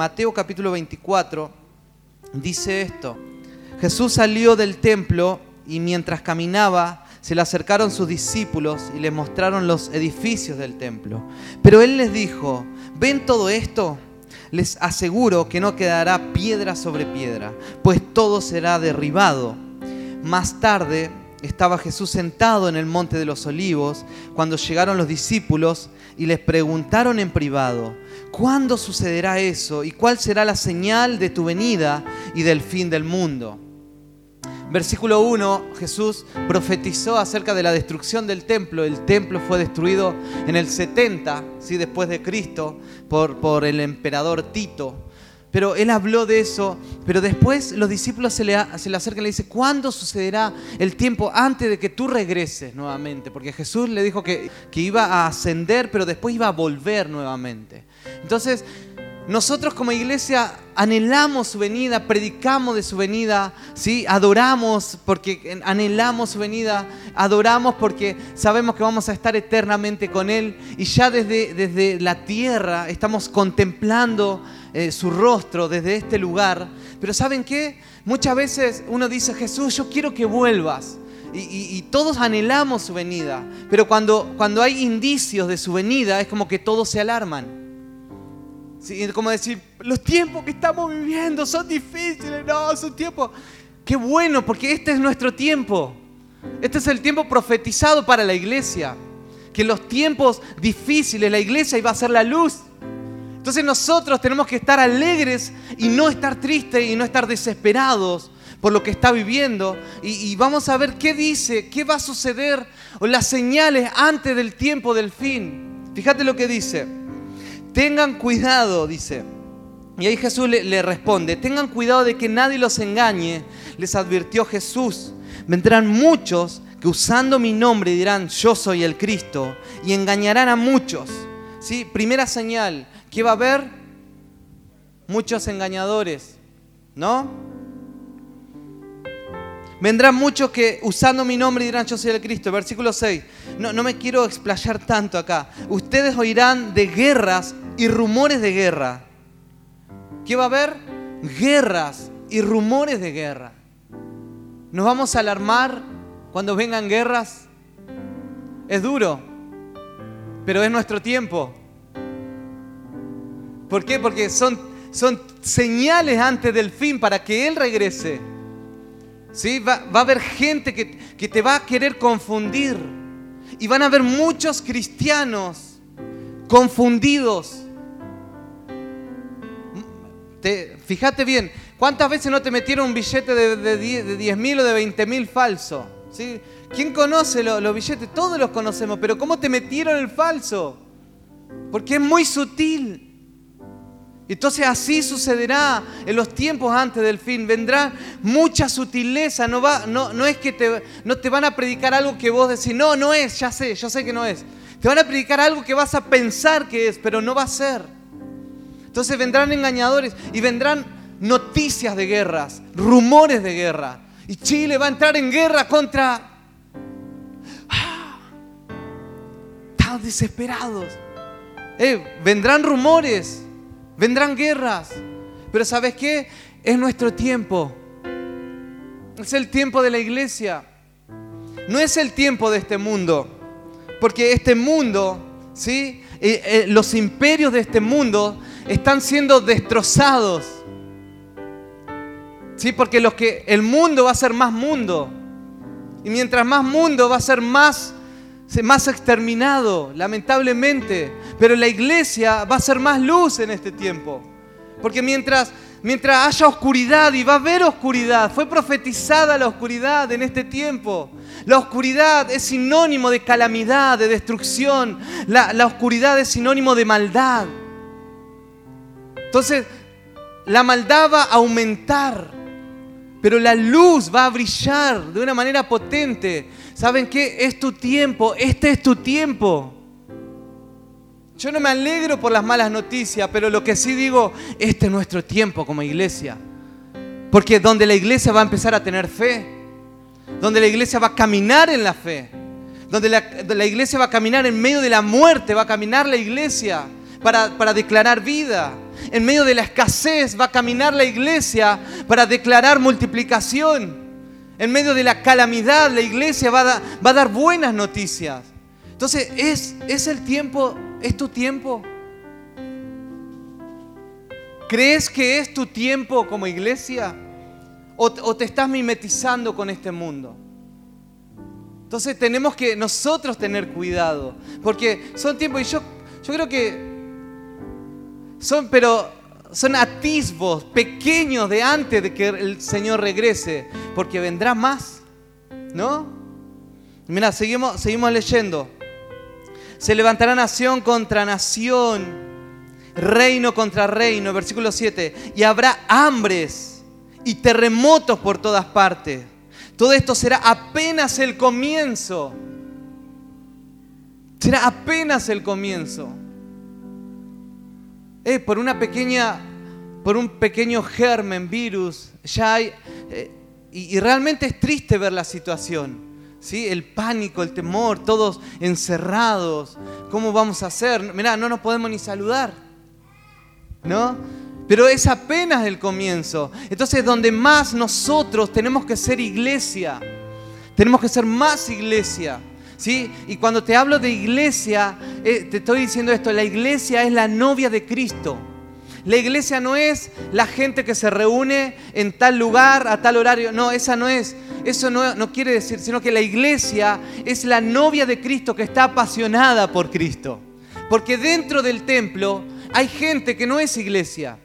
Mateo capítulo 24 dice esto. Jesús salió del templo y mientras caminaba se le acercaron sus discípulos y le mostraron los edificios del templo. Pero él les dijo, ¿ven todo esto? Les aseguro que no quedará piedra sobre piedra, pues todo será derribado. Más tarde estaba Jesús sentado en el monte de los olivos cuando llegaron los discípulos y les preguntaron en privado, ¿cuándo sucederá eso y cuál será la señal de tu venida y del fin del mundo? Versículo 1, Jesús profetizó acerca de la destrucción del templo. El templo fue destruido en el 70, ¿sí? después de Cristo, por, por el emperador Tito. Pero él habló de eso, pero después los discípulos se le, acercan y le dicen, ¿cuándo sucederá el tiempo antes de que tú regreses nuevamente? Porque Jesús le dijo que, que iba a ascender, pero después iba a volver nuevamente. Entonces, nosotros como iglesia anhelamos su venida, predicamos de su venida, ¿sí? adoramos porque anhelamos su venida, adoramos porque sabemos que vamos a estar eternamente con Él y ya desde, desde la tierra estamos contemplando eh, su rostro desde este lugar. Pero ¿saben qué? Muchas veces uno dice, Jesús, yo quiero que vuelvas. Y, todos anhelamos su venida, pero cuando, cuando hay indicios de su venida es como que todos se alarman. Sí, como decir, los tiempos que estamos viviendo son difíciles, no, son tiempos... Qué bueno, porque este es nuestro tiempo. Este es el tiempo profetizado para la iglesia. Que en los tiempos difíciles la iglesia iba a ser la luz. Entonces nosotros tenemos que estar alegres y no estar tristes y no estar desesperados por lo que está viviendo. Y, vamos a ver qué dice, qué va a suceder, o las señales antes del tiempo del fin. Fíjate lo que dice. Tengan cuidado, dice. Y ahí Jesús le, le, responde, tengan cuidado de que nadie los engañe, les advirtió Jesús. Vendrán muchos que usando mi nombre dirán, yo soy el Cristo, y engañarán a muchos. ¿Sí? Primera señal, que va a haber muchos engañadores, ¿no? Vendrán muchos que usando mi nombre dirán yo soy el Cristo. Versículo 6. No, no me quiero explayar tanto acá. Ustedes oirán de guerras y rumores de guerra. ¿Qué va a haber? Guerras y rumores de guerra. ¿Nos vamos a alarmar cuando vengan guerras? Es duro, pero es nuestro tiempo. ¿Por qué? Porque son, son señales antes del fin para que Él regrese. ¿Sí? Va, va, a haber gente que, que, te va a querer confundir. Y van a haber muchos cristianos confundidos. Te, fíjate bien, ¿cuántas veces no te metieron un billete de, de 10 mil o de 20 mil falso? ¿Sí? ¿Quién conoce los billetes? Todos los conocemos, pero ¿cómo te metieron el falso? Porque es muy sutil. Entonces así sucederá en los tiempos antes del fin. Vendrá mucha sutileza. No, va, no, no es que no te van a predicar algo que vos decís, no, no es, ya sé, yo sé que no es. Te van a predicar algo que vas a pensar que es, pero no va a ser. Entonces vendrán engañadores y vendrán noticias de guerras, rumores de guerra. Y Chile va a entrar en guerra contra... ¡Ah! Desesperados. Eh, vendrán rumores. Vendrán guerras. Pero ¿sabes qué? Es nuestro tiempo. Es el tiempo de la iglesia. No es el tiempo de este mundo. Porque este mundo, ¿sí? Eh, eh, los imperios de este mundo están siendo destrozados. ¿Sí? Porque los que, el mundo va a ser más mundo. Y mientras más mundo va a ser más más exterminado, lamentablemente. Pero la iglesia va a ser más luz en este tiempo. Porque mientras, mientras haya oscuridad y va a haber oscuridad, fue profetizada la oscuridad en este tiempo. La oscuridad es sinónimo de calamidad, de destrucción. La, la oscuridad es sinónimo de maldad. Entonces, la maldad va a aumentar. Pero la luz va a brillar de una manera potente. ¿Saben qué? Es tu tiempo. Este es tu tiempo. Yo no me alegro por las malas noticias, pero lo que sí digo, este es nuestro tiempo como iglesia. Porque donde la iglesia va a empezar a tener fe, donde la iglesia va a caminar en la fe, donde la, iglesia va a caminar en medio de la muerte, va a caminar la iglesia para, para declarar vida. En medio de la escasez va a caminar la iglesia para declarar multiplicación. En medio de la calamidad la iglesia va a dar buenas noticias. Entonces, ¿es, ¿es el tiempo, es tu tiempo? ¿Crees que es tu tiempo como iglesia? ¿O, te estás mimetizando con este mundo? Entonces tenemos que nosotros tener cuidado, porque son tiempos, y yo, yo creo que son, pero son atisbos pequeños de antes de que el Señor regrese, porque vendrá más, ¿no? Mira, seguimos, seguimos leyendo. Se levantará nación contra nación, reino contra reino, versículo 7, y habrá hambres y terremotos por todas partes. Todo esto será apenas el comienzo. Será apenas el comienzo. Eh, por una pequeña, por un pequeño germen, virus, ya hay, eh, y, y realmente es triste ver la situación. ¿Sí? El pánico, el temor, todos encerrados. ¿Cómo vamos a hacer? Mirá, no nos podemos ni saludar. ¿No? Pero es apenas el comienzo. Entonces, donde más nosotros tenemos que ser iglesia, tenemos que ser más iglesia. ¿Sí? Y cuando te hablo de iglesia, eh, te estoy diciendo esto, la iglesia es la novia de Cristo. La iglesia no es la gente que se reúne en tal lugar, a tal horario. No, esa no es. Eso no, no quiere decir, sino que la iglesia es la novia de Cristo que está apasionada por Cristo. Porque dentro del templo hay gente que no es iglesia.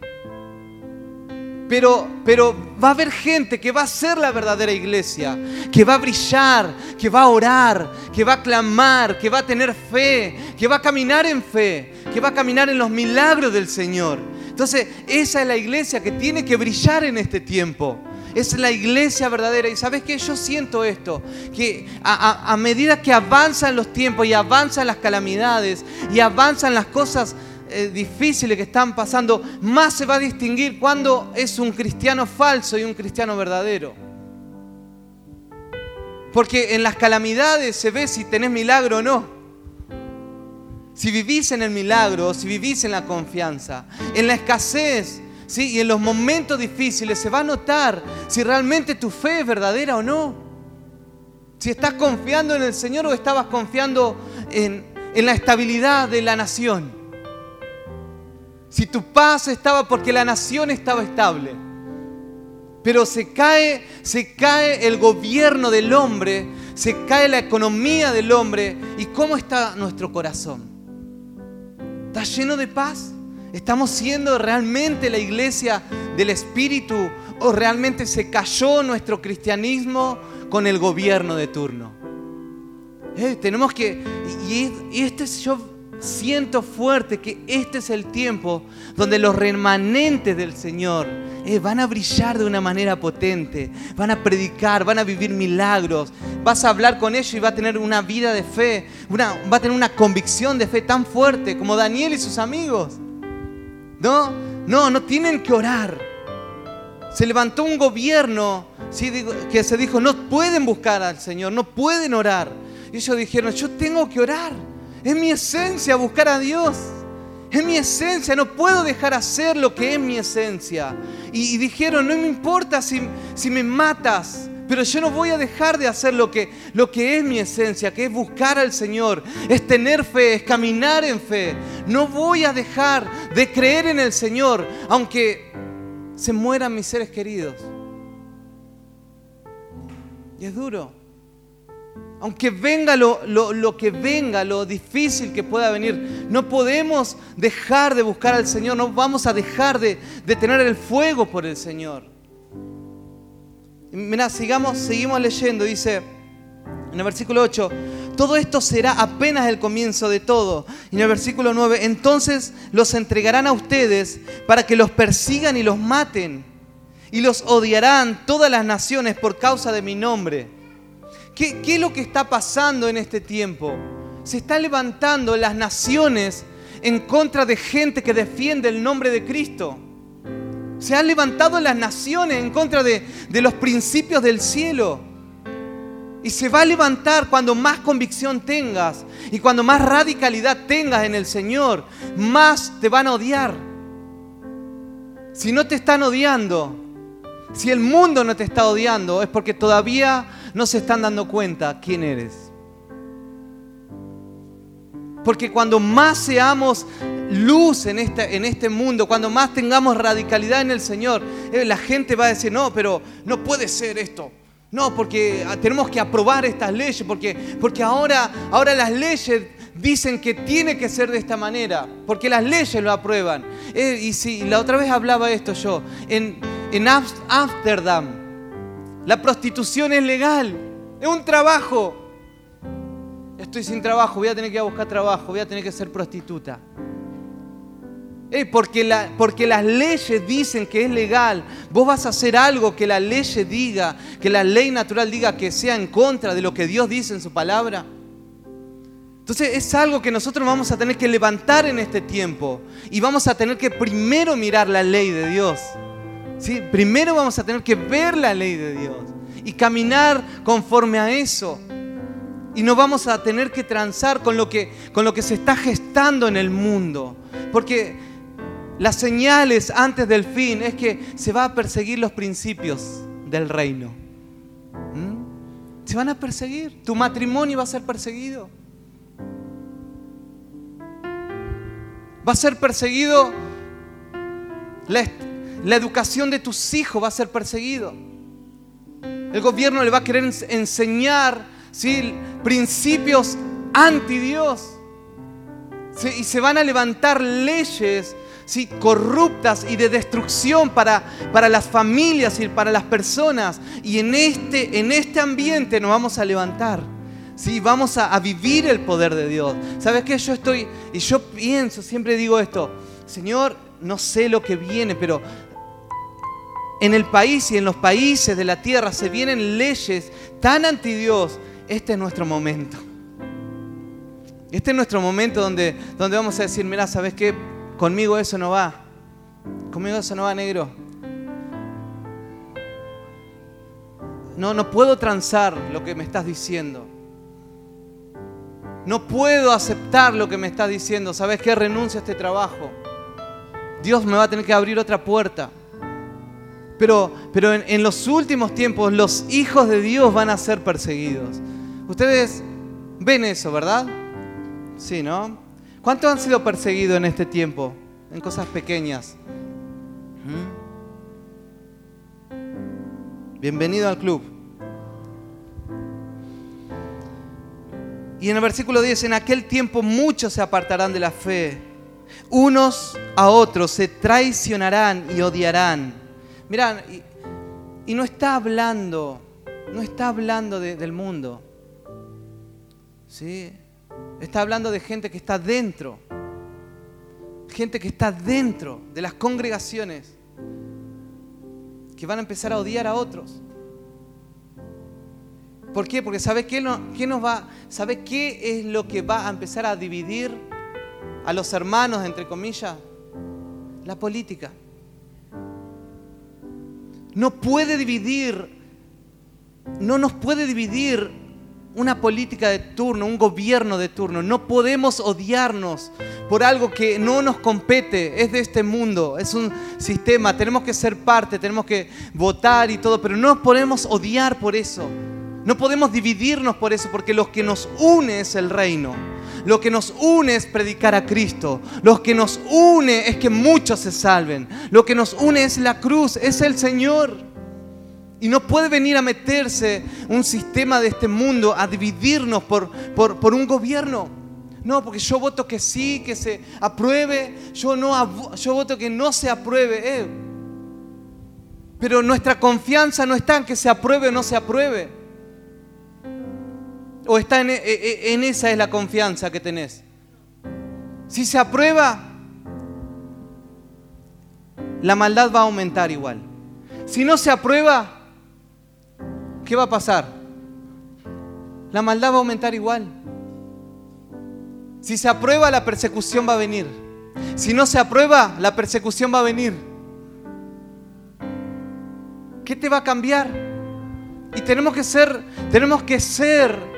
Pero, pero, va a haber gente que va a ser la verdadera iglesia, que va a brillar, que va a orar, que va a clamar, que va a tener fe, que va a caminar en fe, que va a caminar en los milagros del Señor. Entonces, esa es la iglesia que tiene que brillar en este tiempo. Es la iglesia verdadera. Y sabes que yo siento esto, que a, medida que avanzan los tiempos y avanzan las calamidades y avanzan las cosas eh, difíciles que están pasando, más se va a distinguir cuando es un cristiano falso y un cristiano verdadero. Porque en las calamidades se ve si tenés milagro o no. Si vivís en el milagro, si vivís en la confianza, en la escasez, ¿sí? y en los momentos difíciles se va a notar si realmente tu fe es verdadera o no. Si estás confiando en el Señor o estabas confiando en, en la estabilidad de la nación. Si tu paz estaba porque la nación estaba estable. Pero se cae, se cae el gobierno del hombre, se cae la economía del hombre. ¿Y cómo está nuestro corazón? ¿Está lleno de paz? ¿Estamos siendo realmente la iglesia del Espíritu o realmente se cayó nuestro cristianismo con el gobierno de turno? Eh, tenemos que, y, y este es yo siento fuerte que este es el tiempo donde los remanentes del Señor eh, van a brillar de una manera potente, van a predicar, van a vivir milagros, vas a hablar con ellos y va a tener una vida de fe, va a tener una convicción de fe tan fuerte como Daniel y sus amigos. No, no, no tienen que orar. Se levantó un gobierno que se dijo, no pueden buscar al Señor, no pueden orar. Y ellos dijeron, yo tengo que orar. Es mi esencia buscar a Dios. Es mi esencia, no puedo dejar hacer lo que es mi esencia. Y, dijeron, no me importa si, me matas, pero yo no voy a dejar de hacer lo que, lo que es mi esencia, que es buscar al Señor, es tener fe, es caminar en fe. No voy a dejar de creer en el Señor, aunque se mueran mis seres queridos. Y es duro. Aunque venga lo, que venga, lo difícil que pueda venir, no podemos dejar de buscar al Señor, no vamos a dejar de, tener el fuego por el Señor. Mira, sigamos, seguimos leyendo, dice en el versículo 8, todo esto será apenas el comienzo de todo. Y en el versículo 9, entonces los entregarán a ustedes para que los persigan y los maten. Y los odiarán todas las naciones por causa de mi nombre. ¿Qué, es lo que está pasando en este tiempo? Se están levantando las naciones en contra de gente que defiende el nombre de Cristo. Se han levantado las naciones en contra de, de los principios del cielo. Y se va a levantar cuando más convicción tengas y cuando más radicalidad tengas en el Señor, más te van a odiar. Si no te están odiando, si el mundo no te está odiando, es porque todavía no se están dando cuenta quién eres. Porque cuando más seamos luz en este, en este mundo, cuando más tengamos radicalidad en el Señor, eh, la gente va a decir, no, pero no puede ser esto. No, porque ah, tenemos que aprobar estas leyes, porque, porque ahora, ahora las leyes dicen que tiene que ser de esta manera, porque las leyes lo aprueban. Eh, y si la otra vez hablaba esto yo, en, en Ámsterdam, la prostitución es legal, es un trabajo. Estoy sin trabajo, voy a tener que ir a buscar trabajo, voy a tener que ser prostituta. porque, porque las leyes dicen que es legal. Vos vas a hacer algo que la ley diga, que la ley natural diga que sea en contra de lo que Dios dice en su palabra. Entonces es algo que nosotros vamos a tener que levantar en este tiempo y vamos a tener que primero mirar la ley de Dios. ¿Sí? Primero vamos a tener que ver la ley de Dios y caminar conforme a eso. Y no vamos a tener que transar con lo que, con lo que se está gestando en el mundo. Porque las señales antes del fin es que se va a perseguir los principios del reino. ¿Mm? Se van a perseguir. Tu matrimonio va a ser perseguido. Va a ser perseguido. La, la educación de tus hijos va a ser perseguido. El gobierno le va a querer enseñar ¿sí? principios anti Dios. Y se van a levantar leyes ¿sí? corruptas y de destrucción para, para las familias y para las personas. Y en este, en este ambiente nos vamos a levantar. ¿sí? Vamos a, a vivir el poder de Dios. ¿Sabes qué? Yo estoy, y yo pienso, siempre digo esto, Señor, no sé lo que viene, pero en el país y en los países de la tierra se vienen leyes tan anti Dios, este es nuestro momento. Este es nuestro momento donde, donde vamos a decir, mira, ¿sabes qué? Conmigo eso no va. Conmigo eso no va, negro. No, no puedo transar lo que me estás diciendo. No puedo aceptar lo que me estás diciendo. ¿Sabes qué? Renuncio a este trabajo. Dios me va a tener que abrir otra puerta. Pero, pero en, los últimos tiempos los hijos de Dios van a ser perseguidos. Ustedes ven eso, ¿verdad? Sí, ¿no? ¿Cuántos han sido perseguidos en este tiempo? En cosas pequeñas. ¿Mm? Bienvenido al club. Y en el versículo 10, en aquel tiempo muchos se apartarán de la fe. Unos a otros se traicionarán y odiarán. Mirá, y, no está hablando, no está hablando del mundo. ¿Sí? Está hablando de gente que está dentro. Gente que está dentro de las congregaciones. Que van a empezar a odiar a otros. ¿Por qué? Porque ¿sabe qué, qué nos va, ¿sabe qué es lo que va a empezar a dividir a los hermanos, entre comillas? La política. No puede dividir, no nos puede dividir una política de turno, un gobierno de turno. No podemos odiarnos por algo que no nos compete, es de este mundo, es un sistema, tenemos que ser parte, tenemos que votar y todo, pero no nos podemos odiar por eso. No podemos dividirnos por eso, porque lo que nos une es el reino. Lo que nos une es predicar a Cristo. Lo que nos une es que muchos se salven. Lo que nos une es la cruz, es el Señor. Y no puede venir a meterse un sistema de este mundo a dividirnos por, por, un gobierno. No, porque yo voto que sí, que se apruebe. Yo, no, yo voto que no se apruebe. Eh. Pero nuestra confianza no está en que se apruebe o no se apruebe. ¿O está e, e, e, en, esa es la confianza que tenés? Si se aprueba, la maldad va a aumentar igual. Si no se aprueba, ¿qué va a pasar? La maldad va a aumentar igual. Si se aprueba, la persecución va a venir. Si no se aprueba, la persecución va a venir. ¿Qué te va a cambiar? Y tenemos que ser, tenemos que ser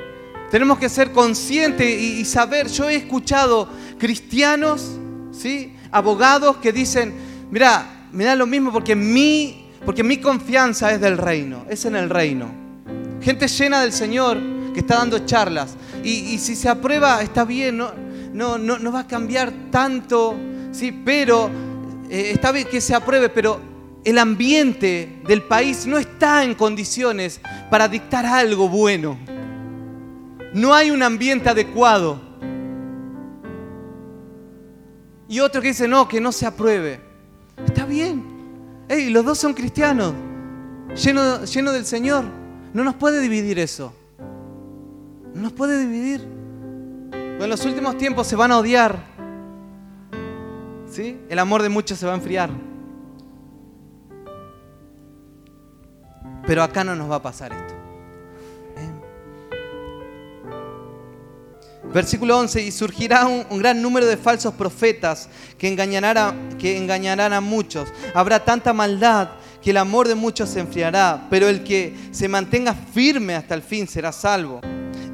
tenemos que ser conscientes y, saber, yo he escuchado cristianos, ¿sí? abogados que dicen, mira, me da lo mismo porque mi, porque mi confianza es del reino, es en el reino. Gente llena del Señor que está dando charlas. Y, si se aprueba, está bien, no, no, no, va a cambiar tanto, ¿sí? pero eh, está bien que se apruebe, pero el ambiente del país no está en condiciones para dictar algo bueno. No hay un ambiente adecuado. Y otro que dice, no, que no se apruebe. Está bien. Hey, los dos son cristianos, llenos lleno del Señor. No nos puede dividir eso. No nos puede dividir. en los últimos tiempos se van a odiar. ¿Sí? El amor de muchos se va a enfriar. Pero acá no nos va a pasar esto. Versículo 11, y surgirá un, gran número de falsos profetas que engañarán, a, que engañarán a muchos. Habrá tanta maldad que el amor de muchos se enfriará, pero el que se mantenga firme hasta el fin será salvo.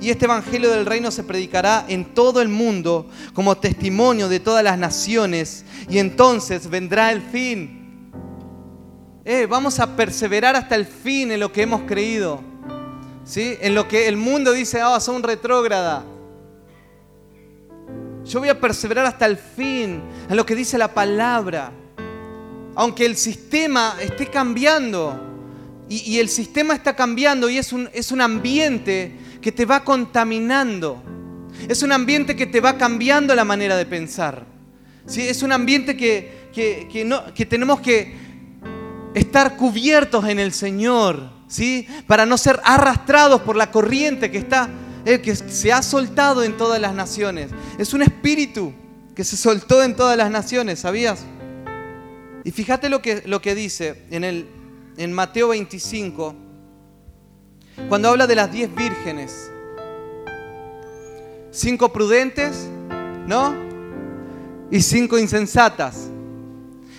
Y este Evangelio del Reino se predicará en todo el mundo como testimonio de todas las naciones, y entonces vendrá el fin. Eh, vamos a perseverar hasta el fin en lo que hemos creído. ¿sí? En lo que el mundo dice, ah, oh, son retrógrada. Yo voy a perseverar hasta el fin en lo que dice la palabra. Aunque el sistema esté cambiando. Y, el sistema está cambiando y es un, es un ambiente que te va contaminando. Es un ambiente que te va cambiando la manera de pensar. ¿Sí? Es un ambiente que, que, no, que tenemos que estar cubiertos en el Señor. ¿sí? Para no ser arrastrados por la corriente que está el que se ha soltado en todas las naciones. Es un espíritu que se soltó en todas las naciones, ¿sabías? Y fíjate lo que, lo que dice en, el, en Mateo 25, cuando habla de las diez vírgenes. Cinco prudentes, ¿no? Y cinco insensatas.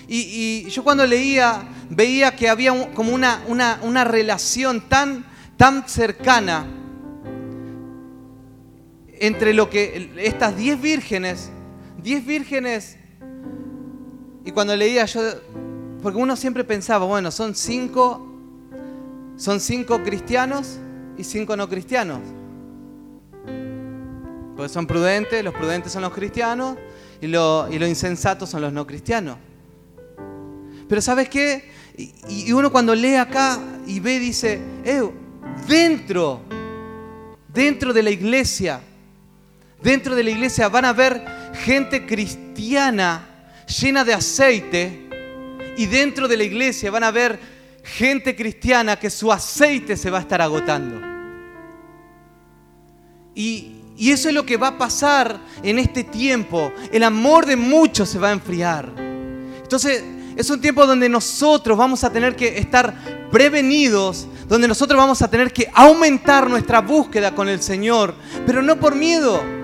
Y, yo cuando leía, veía que había como una, una, una relación tan, tan cercana entre lo que estas diez vírgenes, diez vírgenes, y cuando leía yo, porque uno siempre pensaba, bueno, son cinco, son cinco cristianos y cinco no cristianos. Pues son prudentes, los prudentes son los cristianos y los insensatos son los no cristianos. Pero ¿sabes qué? Y, uno cuando lee acá y ve, dice, eh, dentro, dentro de la iglesia, Dentro de la iglesia van a ver gente cristiana llena de aceite y dentro de la iglesia van a ver gente cristiana que su aceite se va a estar agotando. Y, eso es lo que va a pasar en este tiempo. El amor de muchos se va a enfriar. Entonces es un tiempo donde nosotros vamos a tener que estar prevenidos, donde nosotros vamos a tener que aumentar nuestra búsqueda con el Señor, pero no por miedo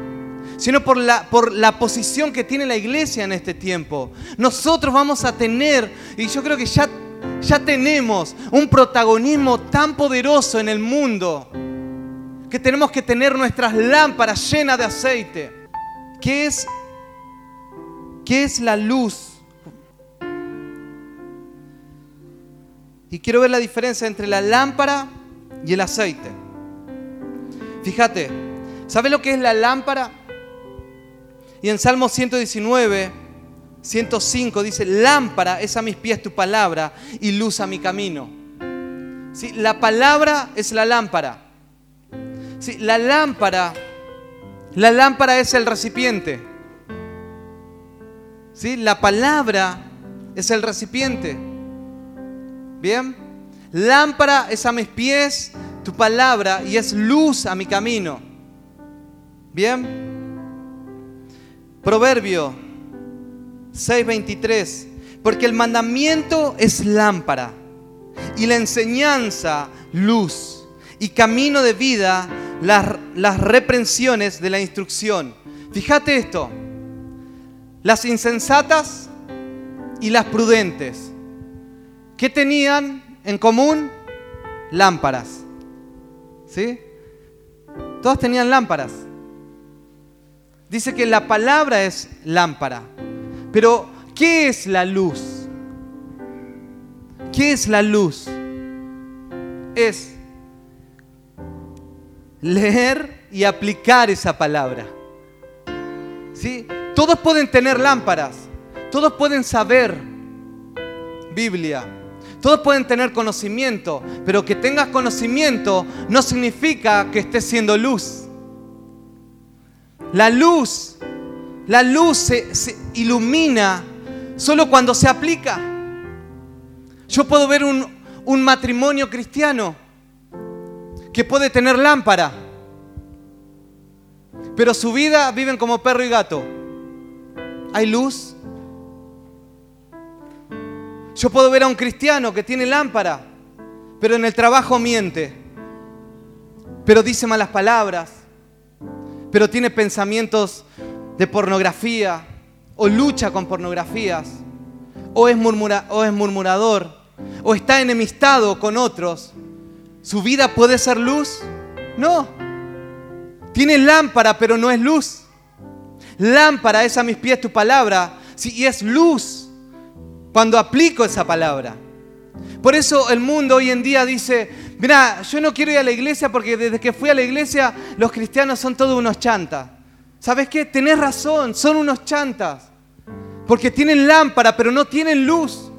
sino por la, por la posición que tiene la iglesia en este tiempo. Nosotros vamos a tener, y yo creo que ya, ya tenemos un protagonismo tan poderoso en el mundo, que tenemos que tener nuestras lámparas llenas de aceite. ¿Qué es, qué es la luz? Y quiero ver la diferencia entre la lámpara y el aceite. Fíjate, ¿sabe lo que es la lámpara? Y en Salmo 119, 105 dice, lámpara es a mis pies tu palabra y luz a mi camino. ¿Sí? La palabra es la lámpara. ¿Sí? La lámpara, la lámpara es el recipiente. ¿Sí? La palabra es el recipiente. ¿Bien? Lámpara es a mis pies tu palabra y es luz a mi camino. ¿Bien? Proverbio 6:23, porque el mandamiento es lámpara y la enseñanza luz y camino de vida las, las reprensiones de la instrucción. Fíjate esto, las insensatas y las prudentes, ¿qué tenían en común? Lámparas. ¿Sí? Todas tenían lámparas. Dice que la palabra es lámpara. Pero, ¿qué es la luz? ¿Qué es la luz? Es leer y aplicar esa palabra. ¿Sí? Todos pueden tener lámparas, todos pueden saber Biblia, todos pueden tener conocimiento, pero que tengas conocimiento no significa que estés siendo luz. La luz, la luz se, ilumina solo cuando se aplica. Yo puedo ver un, un matrimonio cristiano que puede tener lámpara, pero su vida viven como perro y gato. ¿Hay luz? Yo puedo ver a un cristiano que tiene lámpara, pero en el trabajo miente, pero dice malas palabras, pero tiene pensamientos de pornografía, o lucha con pornografías, o es, o es murmurador, o está enemistado con otros. ¿Su vida puede ser luz? No. Tiene lámpara, pero no es luz. Lámpara es a mis pies tu palabra, y es luz cuando aplico esa palabra. Por eso el mundo hoy en día dice, mira, yo no quiero ir a la iglesia porque desde que fui a la iglesia los cristianos son todos unos chantas. ¿Sabes qué? Tenés razón, son unos chantas. Porque tienen lámpara, pero no tienen luz.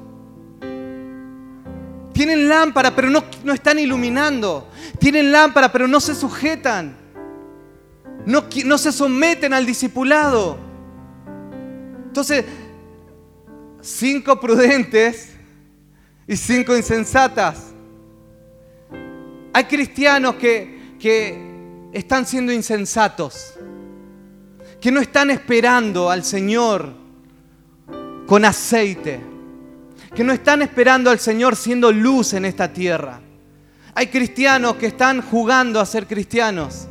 Tienen lámpara, pero no, no están iluminando. Tienen lámpara, pero no se sujetan. No, no se someten al discipulado. Entonces, cinco prudentes y cinco insensatas. Hay cristianos que, que están siendo insensatos, que no están esperando al Señor con aceite, que no están esperando al Señor siendo luz en esta tierra. Hay cristianos que están jugando a ser cristianos.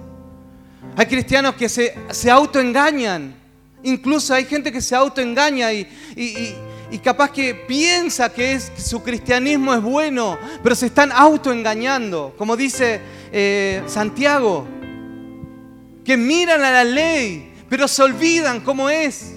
Hay cristianos que se, se autoengañan. Incluso hay gente que se autoengaña y, y, y capaz que piensa que, es, su cristianismo es bueno, pero se están autoengañando, como dice eh, Santiago, que miran a la ley, pero se olvidan cómo es.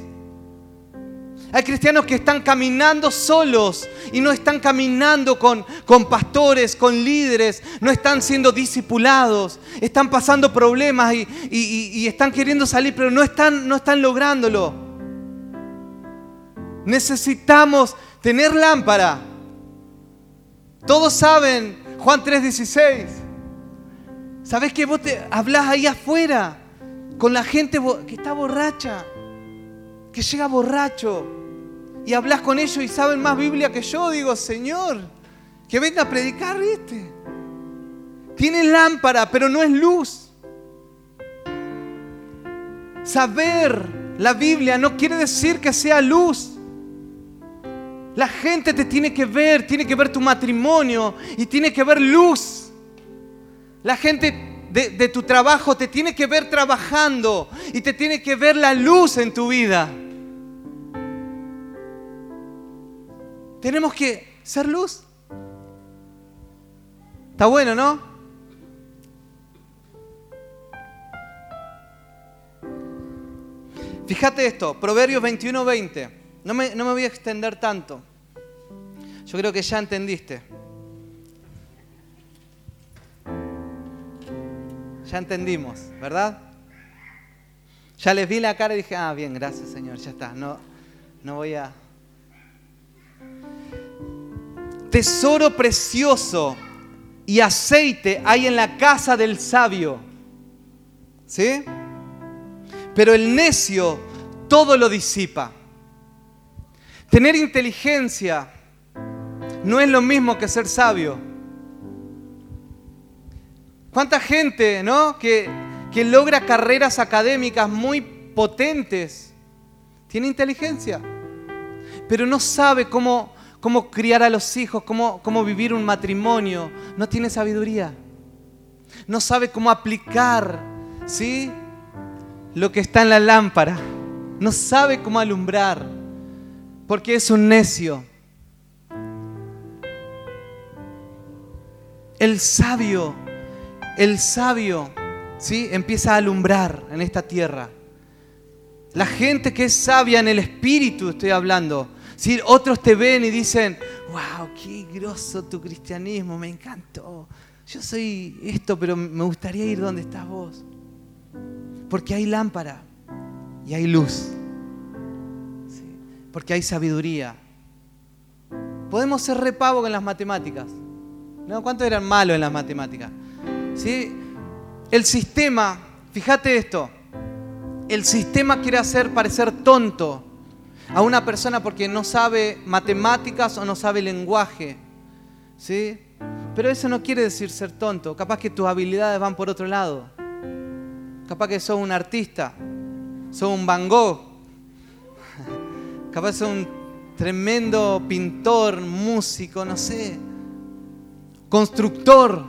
Hay cristianos que están caminando solos y no están caminando con, con pastores, con líderes, no están siendo discipulados, están pasando problemas y, y están queriendo salir, pero no están, no están lográndolo. Necesitamos tener lámpara. Todos saben Juan 3:16. ¿Sabes que vos te hablas ahí afuera con la gente que está borracha, que llega borracho y hablas con ellos y saben más Biblia que yo? Digo, Señor, que venga a predicar, ¿viste? Tiene lámpara, pero no es luz. Saber la Biblia no quiere decir que sea luz. La gente te tiene que ver, tiene que ver tu matrimonio y tiene que ver luz. La gente de, tu trabajo te tiene que ver trabajando y te tiene que ver la luz en tu vida. Tenemos que ser luz. Está bueno, ¿no? Fíjate esto, Proverbios 21, 20. No me, voy a extender tanto. Yo creo que ya entendiste. Ya entendimos, ¿verdad? Ya les vi la cara y dije, ah, bien, gracias Señor, ya está. No, no voy a... Tesoro precioso y aceite hay en la casa del sabio. ¿Sí? Pero el necio todo lo disipa. Tener inteligencia no es lo mismo que ser sabio. ¿Cuánta gente, no? Que, que logra carreras académicas muy potentes. Tiene inteligencia, pero no sabe cómo, cómo criar a los hijos, cómo, cómo vivir un matrimonio. No tiene sabiduría. No sabe cómo aplicar, ¿sí? Lo que está en la lámpara. No sabe cómo alumbrar porque es un necio. El sabio, el sabio, ¿sí? Empieza a alumbrar en esta tierra. La gente que es sabia en el espíritu, estoy hablando. si Otros te ven y dicen, wow, qué grosso tu cristianismo, me encantó. Yo soy esto, pero me gustaría ir donde estás vos. Porque hay lámpara y hay luz. Porque hay sabiduría. Podemos ser repavo en las matemáticas. ¿No? ¿Cuántos eran malos en las matemáticas? ¿Sí? El sistema, fíjate esto, el sistema quiere hacer parecer tonto a una persona porque no sabe matemáticas o no sabe lenguaje. ¿Sí? Pero eso no quiere decir ser tonto. Capaz que tus habilidades van por otro lado. Capaz que sos un artista. Sos un Van Gogh. Capaz sos un tremendo pintor, músico, no sé. Constructor.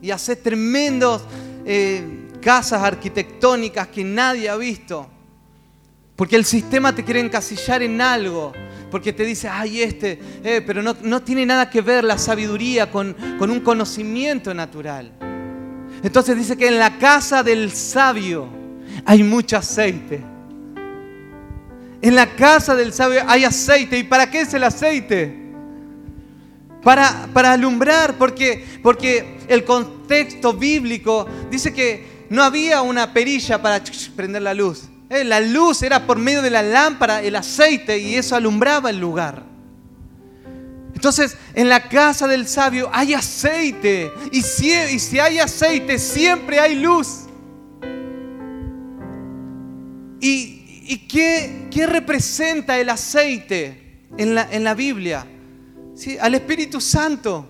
Y haces tremendos eh, casas arquitectónicas que nadie ha visto. Porque el sistema te quiere encasillar en algo. Porque te dice, ay, este, eh, pero no, tiene nada que ver la sabiduría con, con un conocimiento natural. Entonces dice que en la casa del sabio hay mucho aceite. En la casa del sabio hay aceite. ¿Y para qué es el aceite? Para, para alumbrar, porque, porque el contexto bíblico dice que no había una perilla para prender la luz. Eh, la luz era por medio de la lámpara, el aceite, y eso alumbraba el lugar. Entonces, en la casa del sabio hay aceite. Y si, y si hay aceite, siempre hay luz. ¿Y, y qué, qué, representa el aceite en la, en la Biblia? ¿Sí? Al Espíritu Santo.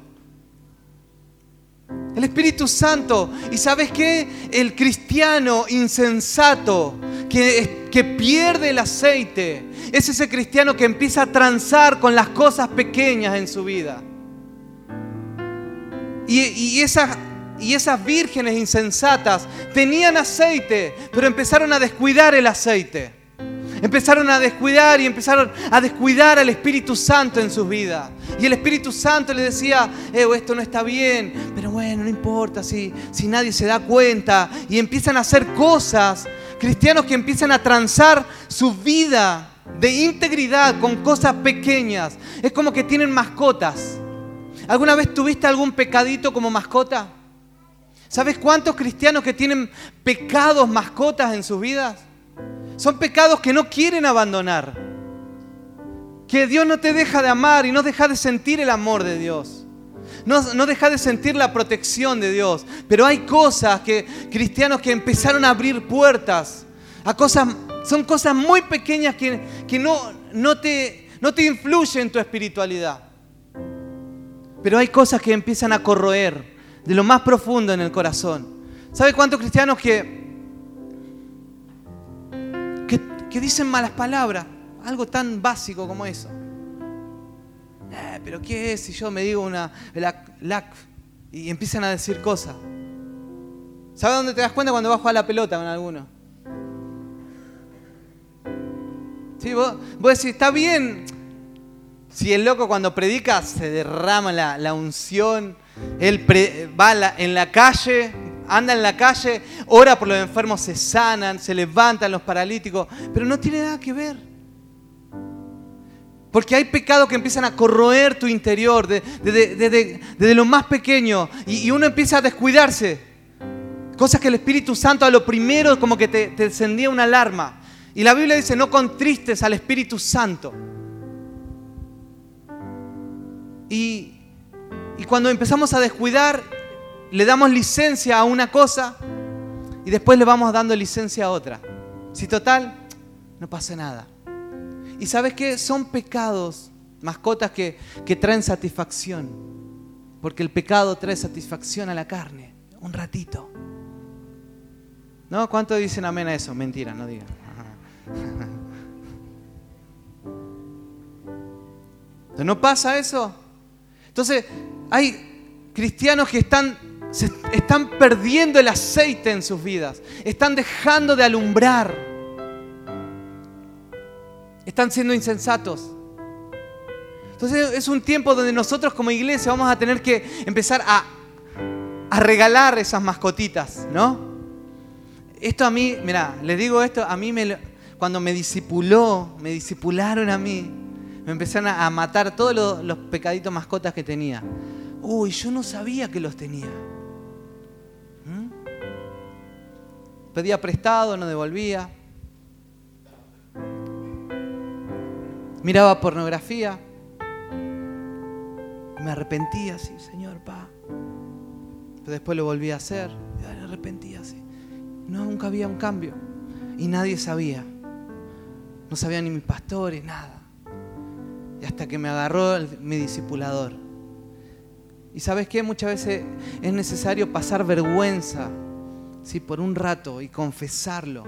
El Espíritu Santo. ¿Y sabes qué? El cristiano insensato que, que pierde el aceite es ese cristiano que empieza a transar con las cosas pequeñas en su vida. Y, y, esas, y esas vírgenes insensatas tenían aceite, pero empezaron a descuidar el aceite. Empezaron a descuidar y empezaron a descuidar al Espíritu Santo en sus vidas. Y el Espíritu Santo les decía, eh, esto no está bien, pero bueno, no importa si, si nadie se da cuenta. Y empiezan a hacer cosas, cristianos que empiezan a transar su vida de integridad con cosas pequeñas. Es como que tienen mascotas. ¿Alguna vez tuviste algún pecadito como mascota? ¿Sabes cuántos cristianos que tienen pecados mascotas en sus vidas? Son pecados que no quieren abandonar. Que Dios no te deja de amar y no deja de sentir el amor de Dios. No, no deja de sentir la protección de Dios. Pero hay cosas que cristianos que empezaron a abrir puertas a cosas son cosas muy pequeñas que, no, no, te, no te influyen en tu espiritualidad. Pero hay cosas que empiezan a corroer de lo más profundo en el corazón. ¿Sabe cuántos cristianos que, que, dicen malas palabras? Algo tan básico como eso. Eh, pero ¿qué es si yo me digo una lac, y empiezan a decir cosas? ¿Sabe dónde te das cuenta cuando vas a jugar la pelota con alguno? ¿Sí? Vos, decís, está bien. Si el loco cuando predica se derrama la, unción, él va en la calle, anda en la calle, ora por los enfermos, se sanan, se levantan los paralíticos, pero no tiene nada que ver. Porque hay pecados que empiezan a corroer tu interior desde lo más pequeño y, uno empieza a descuidarse. Cosas que el Espíritu Santo a lo primero como que te, te encendía una alarma. Y la Biblia dice, no contristes al Espíritu Santo. Y, cuando empezamos a descuidar, le damos licencia a una cosa y después le vamos dando licencia a otra. Si total, no pasa nada. Y sabes qué? Son pecados, mascotas que, que traen satisfacción. Porque el pecado trae satisfacción a la carne. Un ratito. ¿No? ¿Cuánto dicen amén a eso? Mentira, no digan. ¿No pasa eso? Entonces, hay cristianos que están, están perdiendo el aceite en sus vidas, están dejando de alumbrar, están siendo insensatos. Entonces es un tiempo donde nosotros como iglesia vamos a tener que empezar a, regalar esas mascotitas, ¿no? Esto a mí, mira, les digo esto, a mí me, cuando me disipuló, me disipularon a mí, me empezaron a matar todos los pecaditos mascotas que tenía. Uy, yo no sabía que los tenía. Pedía prestado, no devolvía. Miraba pornografía. Me arrepentía, sí, Señor, pa. Pero después lo volví a hacer. Me arrepentía, sí. No, nunca había un cambio. Y nadie sabía. No sabía ni mis pastores, nada. Y hasta que me agarró mi discipulador. Y sabes qué, muchas veces es necesario pasar vergüenza, ¿sí? por un rato y confesarlo.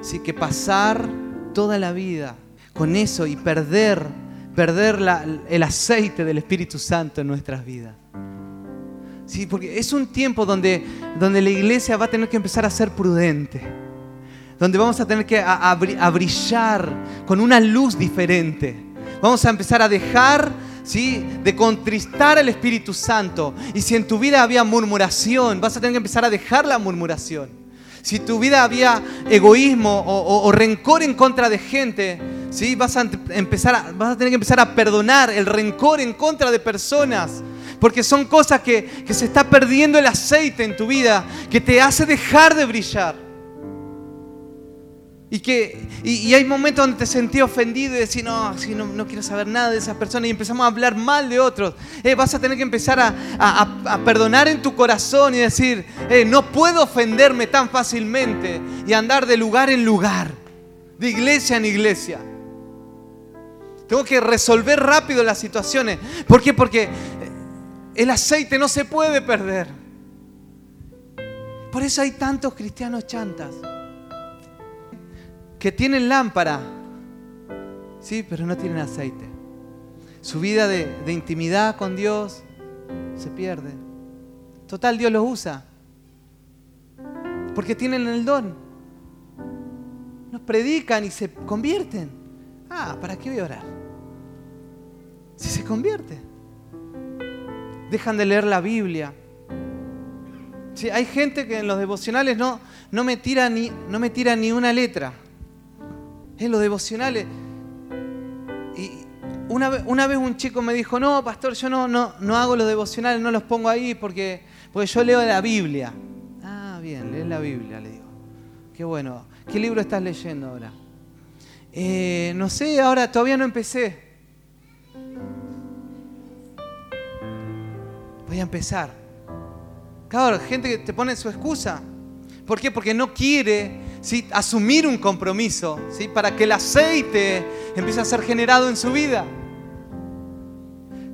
¿sí? Que pasar toda la vida con eso y perder, perder el aceite del Espíritu Santo en nuestras vidas. Sí, porque es un tiempo donde, donde la iglesia va a tener que empezar a ser prudente, donde vamos a tener que a brillar con una luz diferente. Vamos a empezar a dejar ¿sí? de contristar al Espíritu Santo. Y si en tu vida había murmuración, vas a tener que empezar a dejar la murmuración. Si tu vida había egoísmo o, rencor en contra de gente, ¿sí? vas, a empezar vas a tener que empezar a perdonar el rencor en contra de personas. Porque son cosas que, que se está perdiendo el aceite en tu vida, que te hace dejar de brillar. Y, que, y, hay momentos donde te sentí ofendido y decís, no, no, quiero saber nada de esas personas y empezamos a hablar mal de otros. Eh, vas a tener que empezar a, perdonar en tu corazón y decir, eh, no puedo ofenderme tan fácilmente y andar de lugar en lugar, de iglesia en iglesia. Tengo que resolver rápido las situaciones. ¿Por qué? Porque el aceite no se puede perder. Por eso hay tantos cristianos chantas que tienen lámpara, sí, pero no tienen aceite. Su vida de, intimidad con Dios se pierde. Total, Dios los usa. Porque tienen el don. Nos predican y se convierten. Ah, ¿para qué voy a orar? Si se convierte. Dejan de leer la Biblia. Sí, hay gente que en los devocionales no, no, me tira ni, no me tira ni una letra en los devocionales. Y una, una, vez un chico me dijo, no, pastor, yo no, no, no hago los devocionales, no los pongo ahí porque, porque yo leo la Biblia. Ah, bien, lees la Biblia, le digo. Qué bueno. ¿Qué libro estás leyendo ahora? Eh, no sé, ahora todavía no empecé. Voy a empezar. Claro, gente que te pone su excusa. ¿Por qué? Porque no quiere asumir un compromiso ¿sí? para que el aceite empiece a ser generado en su vida.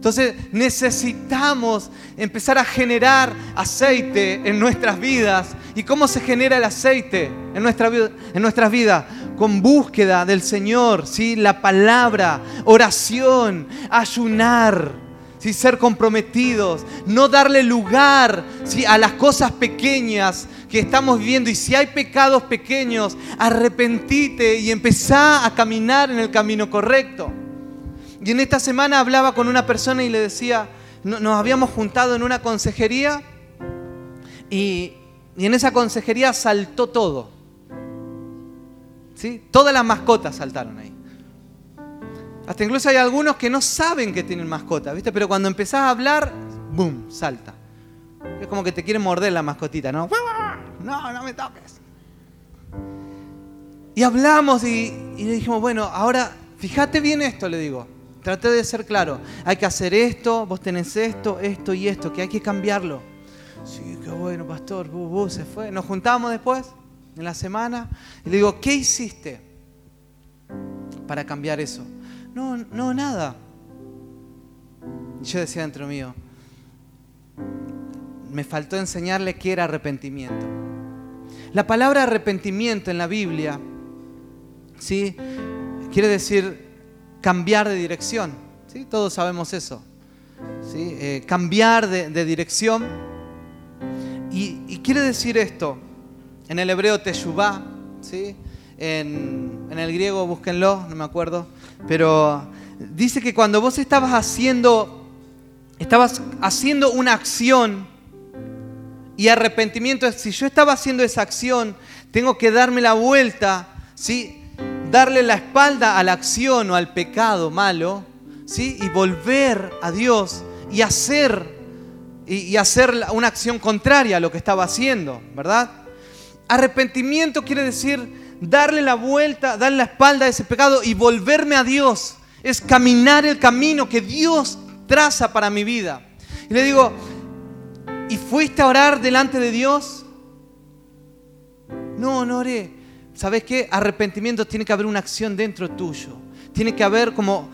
Entonces necesitamos empezar a generar aceite en nuestras vidas. ¿Y cómo se genera el aceite en, nuestra, en nuestras vidas? Con búsqueda del Señor, ¿sí? la palabra, oración, ayunar ser comprometidos, no darle lugar a las cosas pequeñas que estamos viviendo. Y si hay pecados pequeños, arrepentite y empezá a caminar en el camino correcto. Y en esta semana hablaba con una persona y le decía, nos habíamos juntado en una consejería y, en esa consejería saltó todo. ¿Sí? Todas las mascotas saltaron ahí. Hasta incluso hay algunos que no saben que tienen mascota, ¿viste? Pero cuando empezás a hablar, ¡boom! salta. Es como que te quieren morder la mascotita, ¿no? No, no me toques. Y hablamos y, le dijimos, bueno, ahora fíjate bien esto, le digo. Traté de ser claro. Hay que hacer esto, vos tenés esto, esto y esto, que hay que cambiarlo. Sí, qué bueno, pastor. se fue. Nos juntamos después, en la semana, y le digo, ¿qué hiciste para cambiar eso? No, no, nada. Y yo decía dentro mío, me faltó enseñarle qué era arrepentimiento. La palabra arrepentimiento en la Biblia, ¿sí? Quiere decir cambiar de dirección. ¿sí? Todos sabemos eso. ¿sí? Eh, cambiar de, dirección. Y, quiere decir esto, en el hebreo teshuvah, ¿sí? en, en el griego búsquenlo, no me acuerdo, pero dice que cuando vos estabas haciendo, estabas haciendo una acción y arrepentimiento es, si yo estaba haciendo esa acción, tengo que darme la vuelta, ¿sí? darle la espalda a la acción o al pecado malo ¿sí? y volver a Dios y hacer, y, hacer una acción contraria a lo que estaba haciendo, ¿verdad? Arrepentimiento quiere decir darle la vuelta, darle la espalda a ese pecado y volverme a Dios. Es caminar el camino que Dios traza para mi vida. Y le digo, ¿y fuiste a orar delante de Dios? No, no oré. ¿Sabes qué? Arrepentimiento tiene que haber una acción dentro tuyo. Tiene que haber como,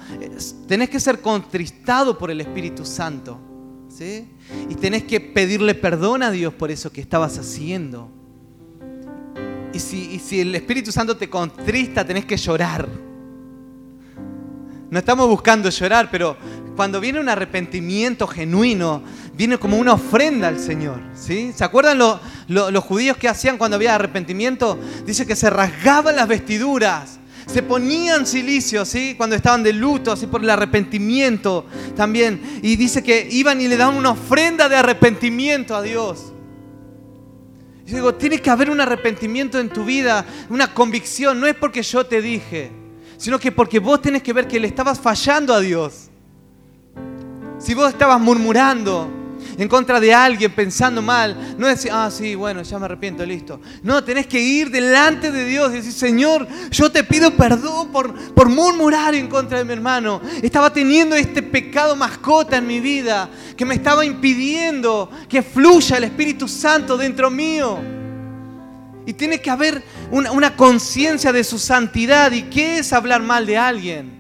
tenés que ser contristado por el Espíritu Santo. ¿sí? Y tenés que pedirle perdón a Dios por eso que estabas haciendo. Y si, y si el Espíritu Santo te contrista, tenés que llorar. No estamos buscando llorar, pero cuando viene un arrepentimiento genuino, viene como una ofrenda al Señor. ¿sí? ¿Se acuerdan los judíos que hacían cuando había arrepentimiento? Dice que se rasgaban las vestiduras, se ponían silicio, ¿sí? cuando estaban de luto, así por el arrepentimiento también. Y dice que iban y le daban una ofrenda de arrepentimiento a Dios. Yo digo, tiene que haber un arrepentimiento en tu vida, una convicción. No es porque yo te dije sino que porque vos tenés que ver que le estabas fallando a Dios. Si vos estabas murmurando en contra de alguien, pensando mal, no decir, ah, sí, bueno, ya me arrepiento, listo. No, tenés que ir delante de Dios y decir, Señor, yo te pido perdón por, por murmurar en contra de mi hermano. Estaba teniendo este pecado mascota en mi vida que me estaba impidiendo que fluya el Espíritu Santo dentro mío. Y tiene que haber una, conciencia de su santidad y qué es hablar mal de alguien.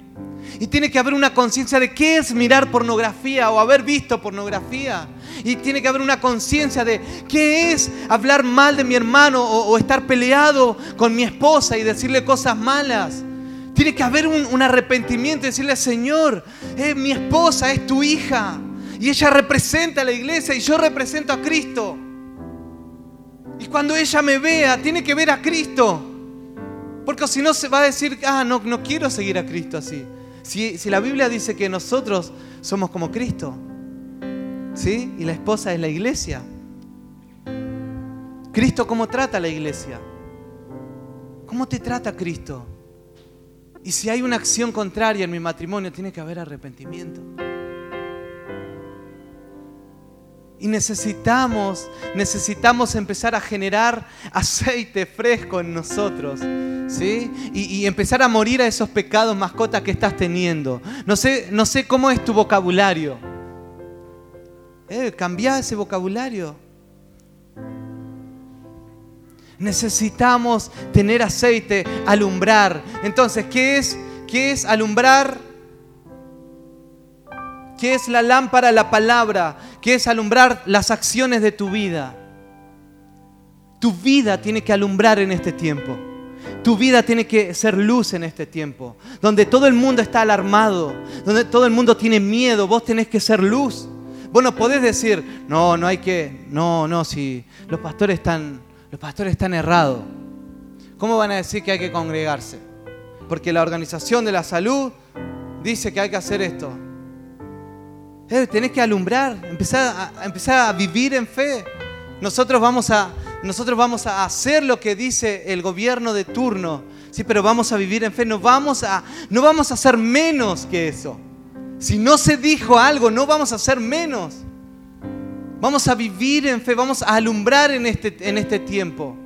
Y tiene que haber una conciencia de qué es mirar pornografía o haber visto pornografía. Y tiene que haber una conciencia de qué es hablar mal de mi hermano o, estar peleado con mi esposa y decirle cosas malas. Tiene que haber un, arrepentimiento y decirle, Señor, es mi esposa es tu hija. Y ella representa a la iglesia y yo represento a Cristo. Y cuando ella me vea, tiene que ver a Cristo. Porque si no se va a decir, ah, no, no quiero seguir a Cristo así. Si, la Biblia dice que nosotros somos como Cristo, ¿sí? Y la esposa es la iglesia. Cristo, ¿cómo trata a la iglesia? ¿Cómo te trata Cristo? Y si hay una acción contraria en mi matrimonio, tiene que haber arrepentimiento. Y necesitamos, necesitamos empezar a generar aceite fresco en nosotros. ¿Sí? Y, empezar a morir a esos pecados mascotas que estás teniendo. No sé, no sé cómo es tu vocabulario. Eh, ese vocabulario. Necesitamos tener aceite, alumbrar. Entonces, ¿qué es, qué es alumbrar? ¿Qué es la lámpara? La palabra. ¿Qué es alumbrar las acciones de tu vida? Tu vida tiene que alumbrar en este tiempo. Tu vida tiene que ser luz en este tiempo. Donde todo el mundo está alarmado, donde todo el mundo tiene miedo, vos tenés que ser luz. Vos no podés decir, no, no hay que, no, no, si los pastores están, los pastores están errados. ¿Cómo van a decir que hay que congregarse? Porque la organización de la salud dice que hay que hacer esto. Eh, tenés que alumbrar, empezar empezar a vivir en fe. Nosotros vamos, a, nosotros vamos a hacer lo que dice el gobierno de turno, sí, pero vamos a vivir en fe. No vamos a, no vamos a hacer menos que eso. Si no se dijo algo, no vamos a hacer menos. Vamos a vivir en fe, vamos a alumbrar en este, en este tiempo.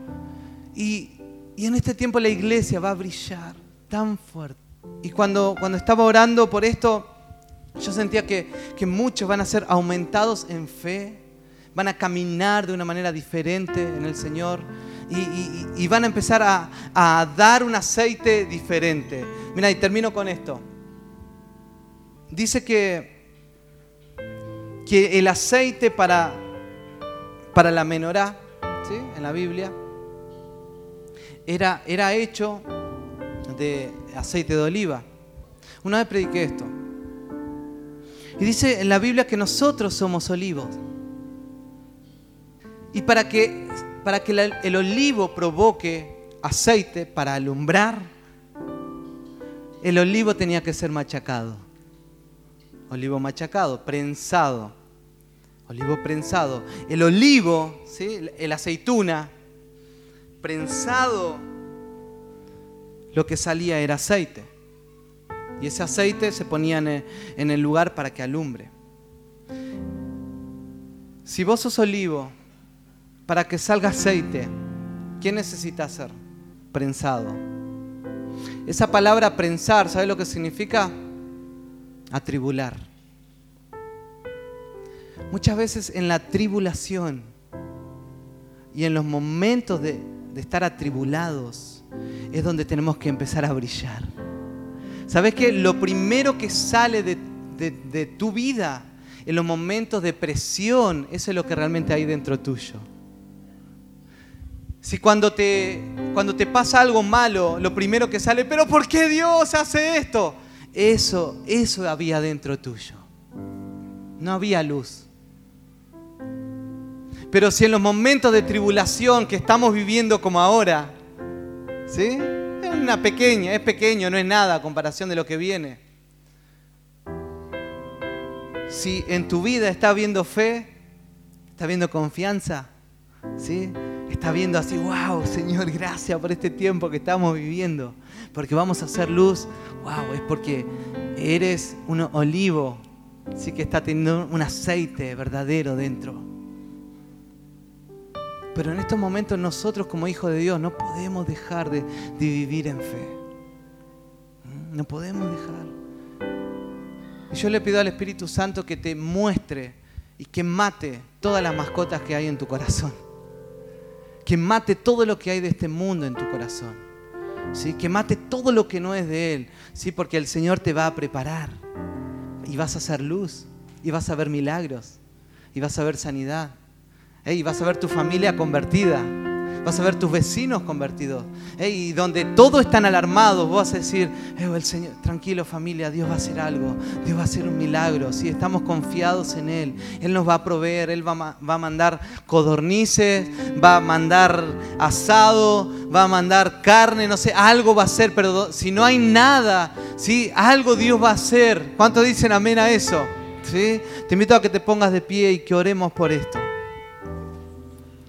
Y, y en este tiempo la iglesia va a brillar tan fuerte. Y cuando, cuando estaba orando por esto, yo sentía que, muchos van a ser aumentados en fe, van a caminar de una manera diferente en el Señor y, van a empezar a, dar un aceite diferente. Mira, y termino con esto. Dice que, el aceite para, la menorá, en la Biblia, era hecho de aceite de oliva. Una vez prediqué esto. Y dice en la Biblia que nosotros somos olivos. Y para que, para que el olivo provoque aceite para alumbrar, el olivo tenía que ser machacado. Olivo machacado, prensado. Olivo prensado. El olivo, ¿sí? el aceituna, prensado, lo que salía era aceite. Y ese aceite se ponía en el lugar para que alumbre. Si vos sos olivo, para que salga aceite, ¿qué necesita hacer? Prensado. Esa palabra prensar, ¿sabe lo que significa? Atribular. Muchas veces en la tribulación y en los momentos de, estar atribulados es donde tenemos que empezar a brillar. ¿Sabes que Lo primero que sale de, de tu vida en los momentos de presión, eso es lo que realmente hay dentro tuyo. Si cuando te, cuando te pasa algo malo, lo primero que sale, pero ¿por qué Dios hace esto? Eso, eso había dentro tuyo. No había luz. Pero si en los momentos de tribulación que estamos viviendo como ahora, ¿sí? Es una pequeña, es pequeño, no es nada a comparación de lo que viene. Si en tu vida está habiendo fe, está habiendo confianza, ¿sí? Está viendo así, wow, Señor, gracias por este tiempo que estamos viviendo, porque vamos a hacer luz, wow, es porque eres un olivo, sí que está teniendo un aceite verdadero dentro. Pero en estos momentos nosotros como hijos de Dios no podemos dejar de, de vivir en fe. ¿Mm? No podemos dejar. Y yo le pido al Espíritu Santo que te muestre y que mate todas las mascotas que hay en tu corazón que mate todo lo que hay de este mundo en tu corazón. ¿sí? Que mate todo lo que no es de Él. ¿sí? Porque el Señor te va a preparar. Y vas a hacer luz. Y vas a ver milagros. Y vas a ver sanidad. Y vas a ver tu familia convertida vas a ver tus vecinos convertidos. Y donde todos están alarmados, vos vas a decir, el Señor, tranquilo familia, Dios va a hacer algo, Dios va a hacer un milagro. Si estamos confiados en Él, Él nos va a proveer, Él va, a mandar codornices, va a mandar asado, va a mandar carne, no sé, algo va a hacer, pero si no hay nada, ¿sí? algo Dios va a hacer. ¿Cuántos dicen amén a eso? ¿Sí? Te invito a que te pongas de pie y que oremos por esto.